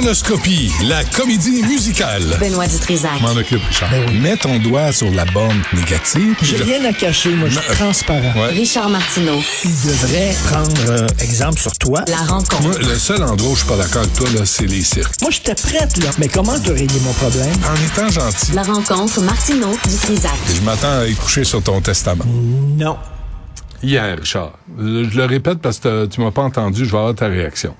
Conoscopie, la comédie musicale. Benoît Dutrisac. M'en occupe, Richard. Mets ton doigt sur la bande négative. J'ai rien à cacher, moi, je suis transparent. Ouais. Richard Martineau. Il devrait prendre euh, exemple sur toi. La rencontre. Moi, le seul endroit où je suis pas d'accord avec toi, là, c'est les cirques. Moi, j'étais prête, là. Mais comment te régler mon problème? En étant gentil, La rencontre Martineau Dutrisac. je m'attends à y coucher sur ton testament. Non. Hier, Richard, je le répète parce que tu m'as pas entendu, je vais avoir ta réaction.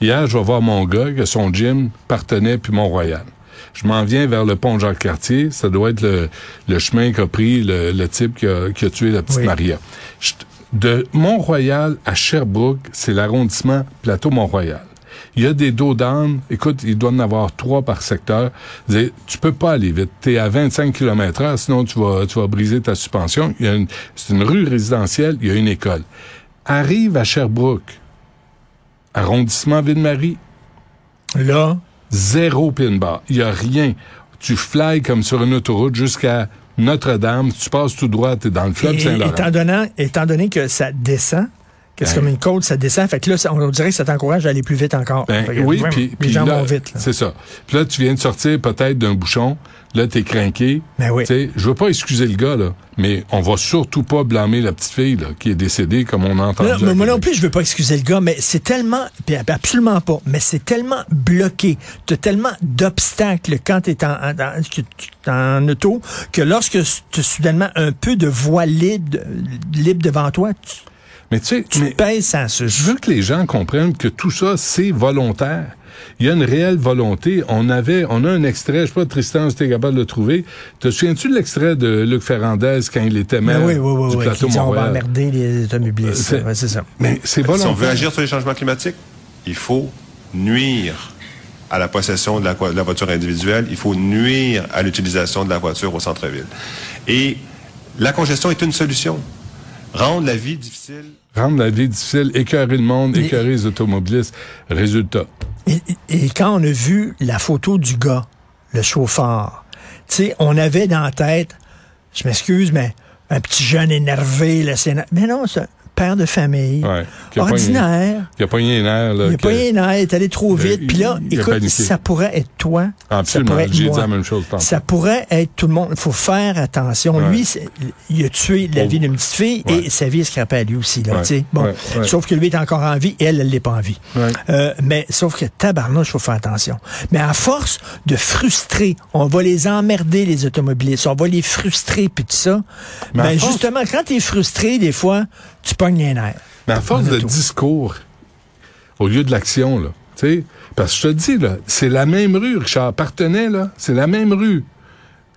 Hier, je vais voir mon gars que son gym partenait puis Mont-Royal. Je m'en viens vers le pont Jacques-Cartier. Ça doit être le, le chemin qu'a pris le, le type qui a, qui a tué la petite Oui. Maria. Je- de Mont-Royal à Sherbrooke, c'est l'arrondissement Plateau-Mont-Royal. Il y a des dos d'âne. Écoute, il doit en avoir trois par secteur. Dis, Tu peux pas aller vite. Tu es à 25 km heure, sinon tu vas, tu vas briser ta suspension. Il y a une, c'est une rue résidentielle, il y a une école. Arrive à Sherbrooke, arrondissement Ville-Marie, Là, zéro pin bar. Il y a rien. Tu fly comme sur une autoroute jusqu'à Notre-Dame. Tu passes tout droit, tu es dans le fleuve Saint-Laurent. étant, donné, étant donné que ça descend, c'est comme une côte, ça descend, fait que là, on dirait que ça t'encourage à aller plus vite encore. Ben, que, oui, puis les gens là, vont vite. C'est ça. Puis là, tu viens de sortir peut-être d'un bouchon. Là, t'es craqué. Ben oui. Tu sais, Je veux pas excuser le gars, là, mais on va surtout pas blâmer la petite fille là, qui est décédée, comme on a entendu. Non, mais moi non plus, je veux pas excuser le gars, mais c'est tellement, puis absolument pas, mais c'est tellement bloqué, t'as tellement d'obstacles quand t'es en, en, auto, que lorsque tu as soudainement un peu de voie libre, libre devant toi, tu, Mais tu sais, tu mais pèses sans ce je veux que les gens comprennent que tout ça, c'est volontaire. Il y a une réelle volonté. On avait, on a un extrait, je sais pas, Tristan, si t'es capable de le trouver. Te souviens-tu de l'extrait de Luc Ferrandez quand il était maire Ben oui, oui, oui, du oui, plateau qui dit, on va emmerder les automobilistes. C'est- Ouais, c'est ça. Mais c'est Si volontaire. on veut agir sur les changements climatiques, il faut nuire à la possession de la, de la voiture individuelle, il faut nuire à l'utilisation de la voiture au centre-ville. Et la congestion est une solution. Rendre la vie difficile. Rendre la vie difficile, écœurer le monde, écœurer les automobilistes. Résultat. Et, et- et quand on a vu la photo du gars, le chauffeur, tu sais, on avait dans la tête, je m'excuse, mais un petit jeune énervé, là, c'est... Mais non, c'est père de famille, Ouais. Qui a pas ordinaire. Il a pas les nerfs, là. Il que- pas rien à est allé trop vite. Puis là, il a écoute, ça pourrait être toi. ça Absolument. pourrait être J'ai dit la même chose. Ça pourrait être tout le monde. Il faut faire attention. Ouais. Lui, il a tué la Oh. vie d'une petite fille Ouais. et sa vie est scrapée à lui aussi. Là, bon. Sauf que lui est encore en vie et elle, elle l'est pas en vie. Euh, mais sauf que tabarnouche, il faut faire attention. Mais à force de frustrer, on va les emmerder, les automobilistes. On va les frustrer, puis tout ça. Mais ben justement, quand tu es frustré, des fois, tu pognes les nerfs. Mais à force de discours, au lieu de l'action, là, tu sais, parce que je te dis, là, c'est la même rue, Richard Partenay, là, c'est la même rue.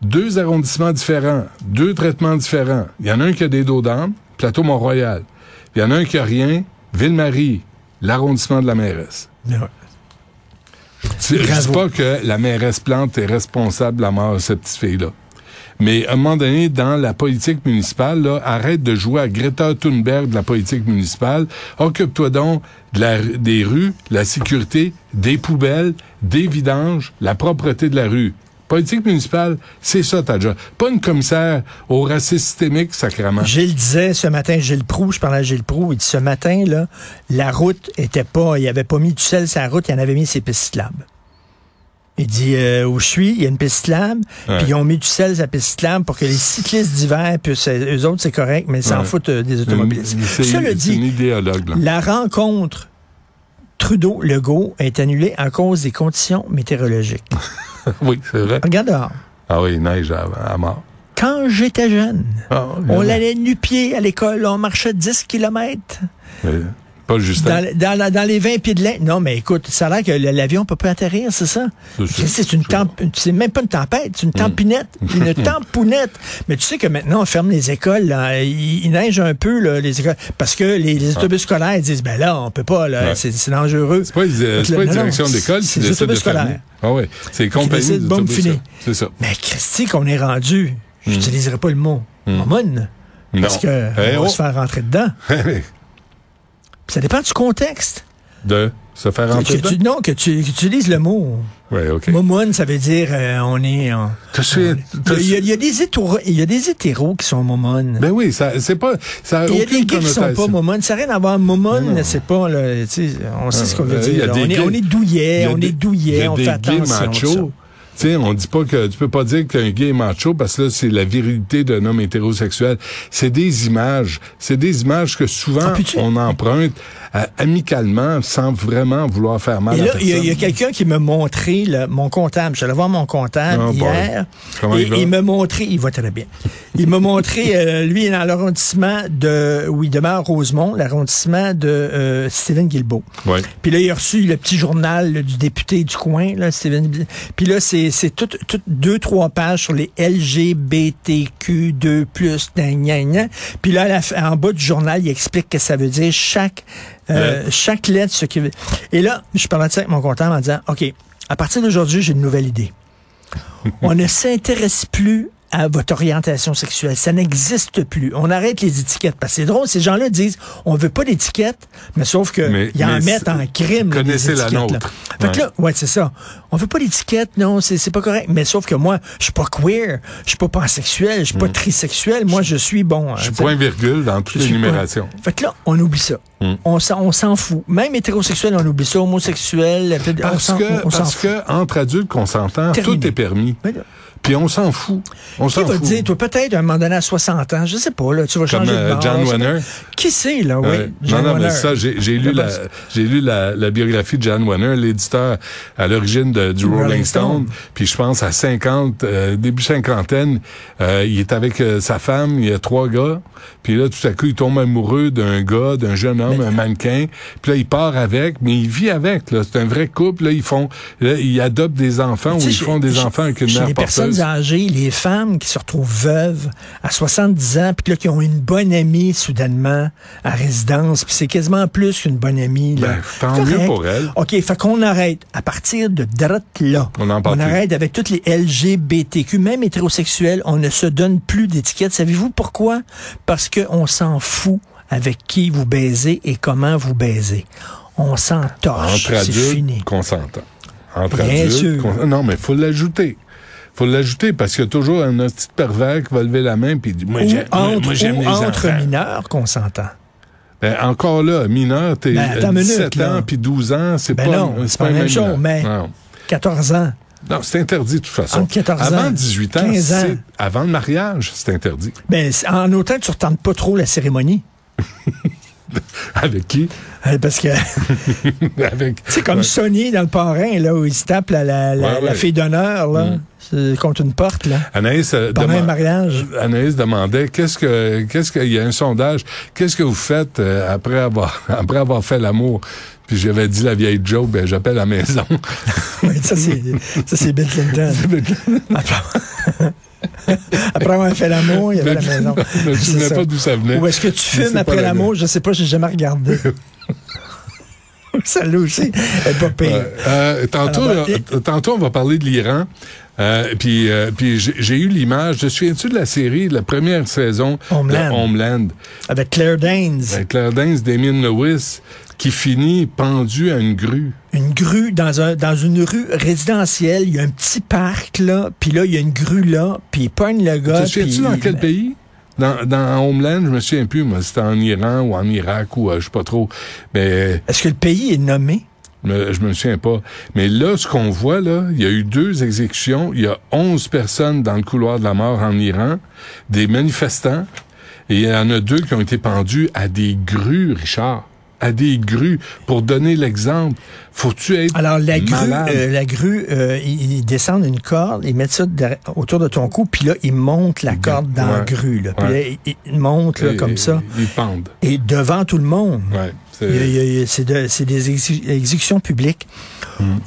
Deux arrondissements différents, deux traitements différents. Il y en a un qui a des dos d'âne, Plateau Mont-Royal. Il y en a un qui a rien, Ville-Marie, l'arrondissement de la mairesse. Ouais. Tu- Je dis Bravo. pas que la mairesse Plante est responsable de la mort de cette petite fille-là. Mais à un moment donné, dans la politique municipale, là, arrête de jouer à Greta Thunberg de la politique municipale. Occupe-toi donc des rues, la sécurité, des poubelles, des vidanges, la propreté de la rue. Politique municipale, c'est ça ta job. Pas une commissaire au racisme systémique, sacrément. Gilles disait ce matin, Gilles Proux, je parlais à Gilles Proux, il dit ce matin, là, la route était pas, il avait pas mis du sel sur la route, il en avait mis ses pistes. Il dit, euh, où je suis, il y a une piste cyclable, Ouais. puis ils ont mis du sel sur la piste cyclable pour que les cyclistes d'hiver puissent, euh, eux autres, c'est correct, mais ils s'en Ouais. foutent euh, des automobilistes. Cela dit, une idéologue. Là. la rencontre Trudeau-Legault est annulée à cause des conditions météorologiques. oui, c'est vrai. Regarde dehors. Ah oui, neige à, à mort. Quand j'étais jeune, Ah, on allait nu-pied à l'école, on marchait 10 kilomètres. mais Pas Justin. Dans, dans, dans les 20 pieds de l'air. Non, mais écoute, ça a l'air que l'avion peut pas atterrir, c'est ça? C'est une c'est même pas une tempête, c'est une tempinette, une tampounette. Mais tu sais que maintenant, on ferme les écoles, là. Il, il neige un peu, là, les écoles. Parce que les, les autobus scolaires disent, ben là, on peut pas, Ouais. c'est dangereux. C'est pas, euh, pas une direction d'école c'est les autobus scolaires. Ah oui, c'est les compagnies. C'est ça. Mais Christy, qu'on est rendu, Hmm. j'utiliserai pas le mot momone, parce Non. que Eh on va oh. se faire rentrer dedans. Ça dépend du contexte. de se faire Que rentrer tu, non, que tu que utilises le mot. Oui, OK. Momone, ça veut dire euh, on est. te- Il y, a, il y a des hétéros, il y a des hétéros qui sont momones. Ben oui, ça, c'est pas, ça il y a des gays qui sont pas momones. Ça n'a rien à voir. Momone, c'est pas, là, on sait ce qu'on veut Euh, dire. là. On est, on est il douillet, on est douillet, on fait attention. Sais, on dit pas que tu peux pas dire qu'un gay est macho parce que là c'est la virilité d'un homme hétérosexuel. C'est des images, c'est des images que souvent Ah, on emprunte euh, amicalement sans vraiment vouloir faire mal Et à là, personne. il y a, quelqu'un qui m'a montré là, mon comptable. J'allais voir mon comptable Oh hier. Et il va? il m'a montré, il va très bien. Il m'a montré, euh, lui, dans l'arrondissement de, où il demeure Rosemont, l'arrondissement de euh, Stephen Guilbeault. Ouais. Puis là, il a reçu le petit journal là, du député du coin, là, Steven. Puis là, c'est c'est tout, tout deux, trois pages sur les LGBTQ2+, gna, gna, gna. Puis là, la en bas du journal, il explique que ça veut dire chaque, euh, chaque lettre, ce qui veut... Et là, je parlais de ça avec mon comptable en disant, OK, à partir d'aujourd'hui, j'ai une nouvelle idée. On ne s'intéresse plus à votre orientation sexuelle. Ça n'existe plus. On arrête les étiquettes. Parce que c'est drôle, ces gens-là disent, on veut pas d'étiquettes, mais sauf que ils en mettent en crime. là, connaissez des la étiquettes, là. nôtre. Fait que là, ouais, c'est ça. On veut pas d'étiquette, non, c'est pas correct. Mais sauf que moi, je suis pas queer, je suis pas pansexuel, je suis pas trisexuel. Moi, je suis bon. Hmm. Je suis hein, point virgule dans toutes les suis pas- numérations. Fait que là, on oublie ça. Hmm. On s'en fout. Même hétérosexuel, on oublie ça. Homosexuel, Parce que, on s'en parce fout. que entre adultes consentants, Terminé. tout est permis. Mais là, Puis on s'en fout. On s'en fout. dire, toi, peut-être, à un moment donné, à 60 ans, je sais pas, là, tu vas Comme changer de euh, bord, John Warner. Qui c'est, là, oui? John non, non, mais Warner. ça, j'ai j'ai lu, la, lu la, la biographie de John Warner, l'éditeur à l'origine de- du Rolling, Rolling Stone. Stone. Puis je pense à 50, euh, début cinquantaine, euh, il est avec euh, sa femme, il y a trois gars. Puis là, tout à coup, il tombe amoureux d'un gars, d'un jeune homme, un mannequin. Puis là, il part avec, mais il vit avec. Là, c'est un vrai couple. Là, ils font, là, ils adoptent des enfants ou ils font des enfants avec une mère les personnes âgées, les femmes qui se retrouvent veuves à 70 ans, puis là, qui ont une bonne amie soudainement à résidence, puis c'est quasiment plus qu'une bonne amie. Là. Ben, tant Correct. mieux pour elle. OK, fait qu'on arrête. À partir de droite là, On en arrête avec toutes les LGBTQ, même hétérosexuels, on ne se donne plus d'étiquettes. Savez-vous pourquoi? Parce qu'on s'en fout avec qui vous baisez et comment vous baisez. On s'en torche. Entre adultes fini. Entre Bien adultes. sûr. Non, mais faut l'ajouter. Faut l'ajouter parce qu'il y a toujours un petit pervers qui va lever la main puis dire moi j'aime les entre enfants. mineurs qu'on s'entend. Ben, encore là, mineur, t'es Ben, attends euh, une 17 minute, là. ans puis 12 ans, c'est Ben pas non, c'est pas la même chose, mais- Non, 14 ans. Non, c'est interdit de toute façon. Entre 14 avant ans, 18 ans, 15 ans. c'est avant le mariage, c'est interdit. Ben, en autant que tu ne retentes pas trop la cérémonie. Avec qui? Euh, Parce que c'est comme Sonny dans le parrain, là, où il se tape la, la, la, Ouais, la ouais. fille d'honneur, là, Mm. contre une porte, là. Anaïs euh, Pendant un demande- mariage. Anaïs demandait qu'est-ce que qu'est-ce qu'il y a un sondage, qu'est-ce que vous faites euh, après avoir après avoir fait l'amour? Puis j'avais dit la vieille joke, ben j'appelle à la maison. Oui, ça, c'est, ça, c'est Bill Clinton. Après, après avoir fait l'amour, il y avait la maison. Je me C'est souvenais pas d'où ça venait. Ou est-ce que tu fumes après l'amour? Je sais pas, j'ai jamais regardé. Celle-là aussi, elle pas pire. Ouais. Euh, tantôt, Alors, tantôt, on va parler de l'Iran. Euh, puis, euh, puis j'ai j'ai eu l'image. Te souviens-tu de la série, de la première saison? Homeland. de Homeland, Avec Claire Danes. avec Claire Danes, Damien Lewis, qui finit pendu à une grue. Une grue dans un dans une rue résidentielle, il y a un petit parc là, puis là il y a une grue là, puis il pogne le gars. Souviens-tu puis dans quel pays? Dans, dans Homeland, je me souviens plus, moi, c'était en Iran ou en Irak ou euh, je sais pas trop. Mais Est-ce que le pays est nommé? je me souviens pas. Mais là, ce qu'on voit, là, il y a eu deux exécutions. Il y a 11 personnes dans le couloir de la mort en Iran, des manifestants, et il y en a deux qui ont été pendus à des grues, Richard. À des grues pour donner l'exemple? Faut-tu être Alors, la grue, euh, la grue euh, ils, ils descendent une corde, ils mettent ça autour de ton cou, puis là, ils montent la corde dans la grue. Là. Puis Ouais. là, ils, montent là, Et- comme ça. Ils pendent. Et devant tout le monde. Ouais. c'est- de- des exé- exécutions publiques.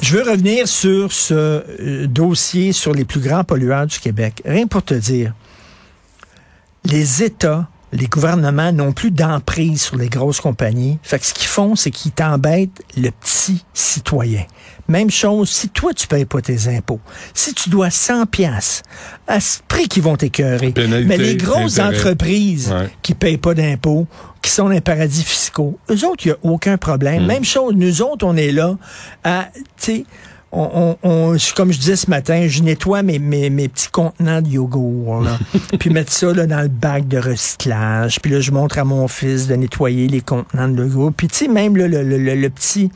Je veux revenir sur ce euh, dossier sur les plus grands pollueurs du Québec. Rien pour te dire. Les États, les gouvernements n'ont plus d'emprise sur les grosses compagnies. Fait que ce qu'ils font, c'est qu'ils t'embêtent le petit citoyen. Même chose, si toi, tu payes pas tes impôts, si tu dois 100 pièces à ce prix qu'ils vont t'écœurer. Mais les grosses intérêt. entreprises Ouais. qui payent pas d'impôts, qui sont dans les paradis fiscaux, eux autres, il n'y a aucun problème. Mm. Même chose, nous autres, on est là à, tu sais, on, on, on- comme je disais ce matin, je nettoie mes, mes, mes petits contenants de yogourt, là, puis mettre ça là, dans le bac de recyclage. Puis là, je montre à mon fils de nettoyer les contenants de yogourt. Puis tu sais, même là, le, le, le, le petit,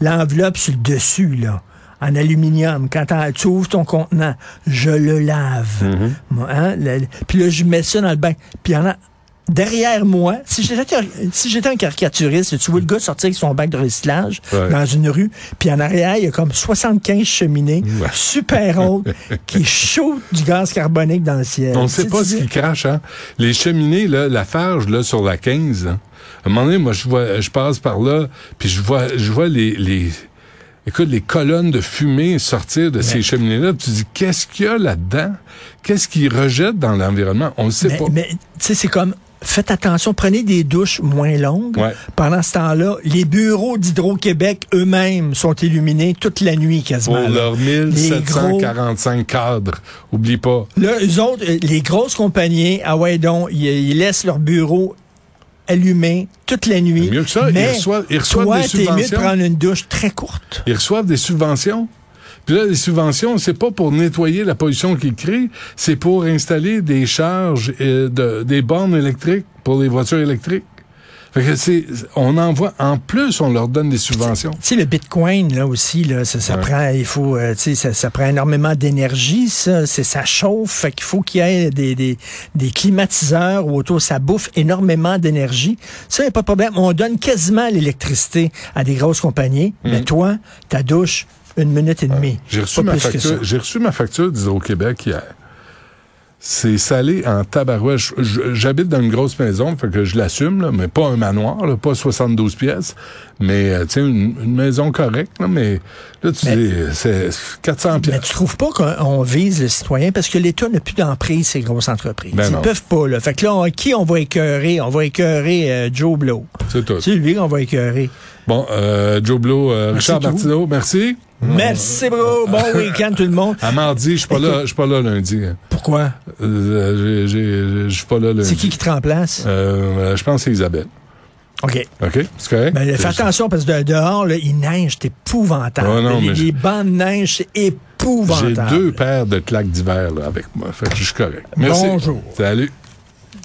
l'enveloppe sur le dessus, là, en aluminium, quand tu ouvres ton contenant, je le lave. Moi, hein, le- puis là, je mets ça dans le bac. Puis en a derrière moi, si j'étais si j'étais un caricaturiste, tu vois le gars sortir avec son bac de recyclage Ouais. dans une rue, puis en arrière, il y a comme 75 cheminées Ouais. super hautes qui shootent du gaz carbonique dans le ciel. On ne sait pas ce qui crache, hein. Les cheminées, là, la farge, là, sur la 15, hein. À un moment donné, moi, je vois, je passe par là, puis je vois, je vois les, les, écoute, les colonnes de fumée sortir de ces cheminées-là. Tu dis, qu'est-ce qu'il y a là-dedans? Qu'est-ce qu'ils rejettent dans l'environnement? On ne sait Mais, pas. mais, tu sais, c'est comme, faites attention, prenez des douches moins longues. Ouais. Pendant ce temps-là, les bureaux d'Hydro-Québec eux-mêmes sont illuminés toute la nuit quasiment. Pour leurs Les gros- 1745 cadres. Oublie pas. Là, eux autres, euh, les grosses compagnies, ah ouais donc, ils, ils laissent leur bureau allumé toute la nuit. Mieux que ça, ils mais reçoivent- ils reçoivent toi, des t'es mieux de prendre une douche très courte. Ils reçoivent des subventions? Puis là, les subventions, c'est pas pour nettoyer la pollution qu'ils créent, c'est pour installer des charges, euh, de, des bornes électriques pour les voitures électriques. Fait que c'est, on envoie, en plus, on leur donne des subventions. Tu sais, le Bitcoin, là aussi, là, ça, ça Ouais. prend, il faut, euh, tu sais, ça, ça prend énormément d'énergie, ça, c'est, ça chauffe, fait qu'il faut qu'il y ait des, des, des climatiseurs ou autour, ça bouffe énormément d'énergie. Ça, y a pas de problème. On donne quasiment l'électricité à des grosses compagnies, mais toi, ta douche, une minute et demie. J'ai reçu, ma facture, reçu ma facture d'Hydro-Québec hier. C'est salé en tabarouette. J'habite dans une grosse maison, fait que je l'assume, là, mais pas un manoir, là, pas 72 pièces, mais euh, tu sais, une, une maison correcte, là, mais là, tu Mais- dis, c'est 400 Mais pièces. tu trouves pas qu'on on vise le citoyen? Parce que l'État n'a plus d'emprise ces grosses entreprises. Ben Ils non. peuvent pas, là. Fait que là, on- qui on va écœurer? On va écœurer euh, Joe Blow. C'est tout. C'est lui qu'on va écœurer. Bon, euh, Joe Blow, euh, Richard. Martineau, merci. Merci, bro. Bon week-end, tout le monde. À mardi, je suis pas là, je suis pas là lundi. Pourquoi? Euh, j'ai- j'ai- Je suis pas là lundi. C'est qui qui te remplace? Euh, euh, je pense que c'est Isabelle. OK. OK? C'est correct? Ben, fais attention parce que de- dehors, là, il neige, c'est épouvantable. Ouais, non, les, mais les bancs de neige, c'est J'ai épouvantable. deux paires de claques d'hiver là, avec moi. Fait que je suis correct. Merci. Bonjour. Salut.